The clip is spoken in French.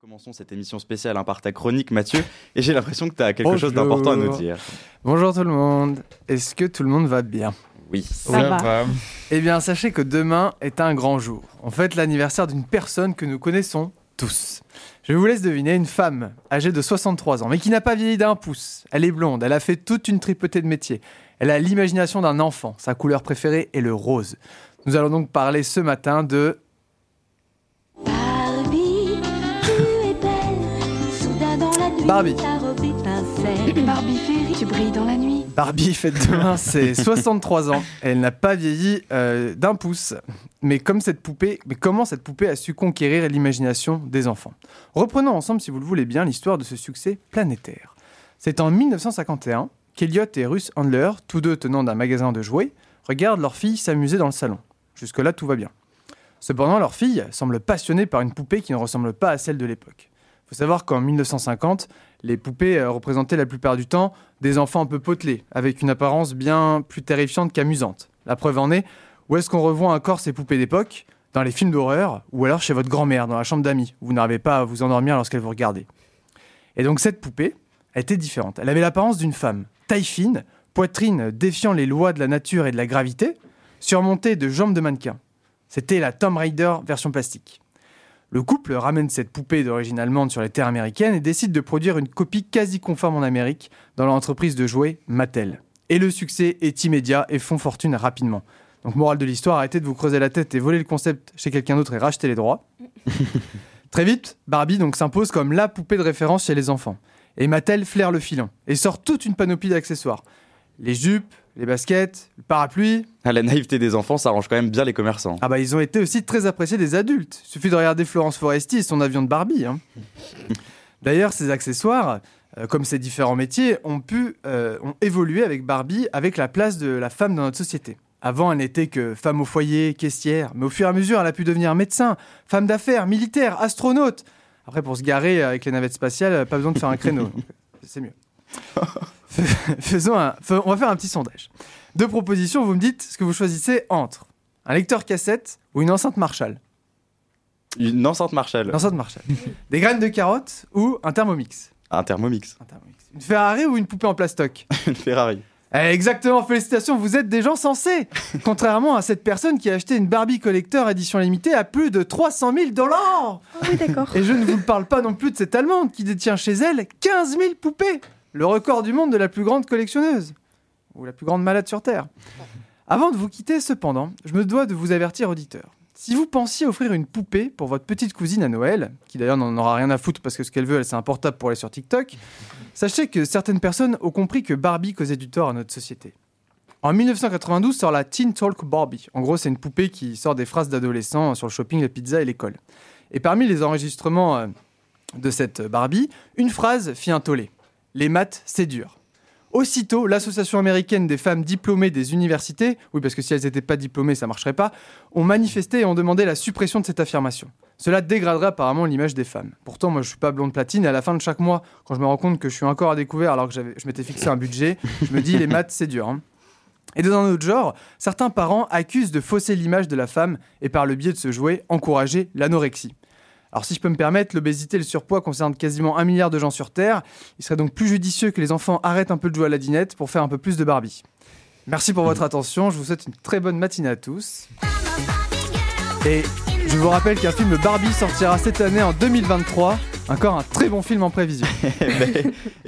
Commençons cette émission spéciale hein, par ta chronique, Mathieu, et j'ai l'impression que tu as quelque chose d'important à nous dire. Bonjour tout le monde, est-ce que tout le monde va bien? Oui. Ça va. Eh bien, sachez que demain est un grand jour. On fête l'anniversaire d'une personne que nous connaissons tous. Je vous laisse deviner une femme âgée de 63 ans, mais qui n'a pas vieilli d'un pouce. Elle est blonde, elle a fait toute une tripotée de métiers. Elle a l'imagination d'un enfant. Sa couleur préférée est le rose. Nous allons donc parler ce matin de Barbie. Barbie Ferry, tu brilles dans la nuit. Barbie fête demain ses 63 ans. Elle n'a pas vieilli euh, d'un pouce. Mais comme cette poupée, mais comment cette poupée a su conquérir l'imagination des enfants? Reprenons ensemble, si vous le voulez bien, l'histoire de ce succès planétaire. C'est en 1951 qu'Eliott et Russ Handler, tous deux tenants d'un magasin de jouets, regardent leur fille s'amuser dans le salon. Jusque-là, tout va bien. Cependant, leur fille semble passionnée par une poupée qui ne ressemble pas à celle de l'époque. Faut savoir qu'en 1950, les poupées euh, représentaient la plupart du temps des enfants un peu potelés, avec une apparence bien plus terrifiante qu'amusante. La preuve en est, où est-ce qu'on revoit encore ces poupées d'époque? Dans les films d'horreur, ou alors chez votre grand-mère, dans la chambre d'amis, où vous n'arrivez pas à vous endormir lorsqu'elle vous regardait. Et donc cette poupée était différente. Elle avait l'apparence d'une femme, taille fine, poitrine défiant les lois de la nature et de la gravité, surmontée de jambes de mannequin. C'était la Tomb Raider version plastique. Le couple ramène cette poupée d'origine allemande sur les terres américaines et décide de produire une copie quasi conforme en Amérique dans l'entreprise de jouets Mattel. Et le succès est immédiat et font fortune rapidement. Donc morale de l'histoire, arrêtez de vous creuser la tête et voler le concept chez quelqu'un d'autre et racheter les droits. Très vite, Barbie donc s'impose comme la poupée de référence chez les enfants. Et Mattel flaire le filon et sort toute une panoplie d'accessoires. Les jupes, les baskets, le parapluie, À la naïveté des enfants, ça arrange quand même bien les commerçants. ah bah ils ont été aussi très appréciés des adultes. Il suffit de regarder Florence Foresti et son avion de Barbie. hein. D'ailleurs, ces accessoires, euh, comme ces différents métiers, ont pu euh, ont évolué avec Barbie, avec la place de la femme dans notre société. Avant, elle n'était que femme au foyer, caissière, mais au fur et à mesure, elle a pu devenir médecin, femme d'affaires, militaire, astronaute. Après, pour se garer avec les navettes spatiales, pas besoin de faire un créneau. C'est mieux. Faisons un, on va faire un petit sondage. Deux propositions, vous me dites ce que vous choisissez entre un lecteur cassette ou une enceinte Marshall. Une enceinte Marshall, Une enceinte Marshall. Des graines de carottes ou un thermomix. un thermomix, Un thermomix. Une Ferrari ou une poupée en plastoc. une Ferrari. Eh, Exactement, félicitations, vous êtes des gens sensés. Contrairement à cette personne qui a acheté une Barbie collector édition limitée à plus de 300 000 dollars. oui, d'accord. Et je ne vous parle pas non plus de cette Allemande qui détient chez elle 15 000 poupées. Le record du monde de la plus grande collectionneuse. Ou la plus grande malade sur Terre. Avant de vous quitter, cependant, je me dois de vous avertir, auditeurs. Si vous pensiez offrir une poupée pour votre petite cousine à Noël, qui d'ailleurs n'en aura rien à foutre parce que ce qu'elle veut, elle, c'est un portable pour aller sur TikTok, sachez que certaines personnes ont compris que Barbie causait du tort à notre société. En 1992 sort la Teen Talk Barbie. En gros, c'est une poupée qui sort des phrases d'adolescents sur le shopping, la pizza et l'école. Et parmi les enregistrements euh, de cette Barbie, une phrase fit un tollé. Les maths, c'est dur. Aussitôt, l'association américaine des femmes diplômées des universités, oui parce que si elles n'étaient pas diplômées, ça marcherait pas, ont manifesté et ont demandé la suppression de cette affirmation. Cela dégraderait apparemment l'image des femmes. Pourtant, moi je suis pas blonde platine et à la fin de chaque mois, quand je me rends compte que je suis encore à découvert alors que je m'étais fixé un budget, je me dis les maths c'est dur. hein. Et dans un autre genre, certains parents accusent de fausser l'image de la femme et par le biais de ce jouet, encourager l'anorexie. Alors si je peux me permettre, l'obésité et le surpoids concernent quasiment un milliard de gens sur Terre. Il serait donc plus judicieux que les enfants arrêtent un peu de jouer à la dinette pour faire un peu plus de Barbie. Merci pour votre attention, je vous souhaite une très bonne matinée à tous. Et je vous rappelle qu'un film Barbie sortira cette année en 2023. Encore un très bon film en prévision.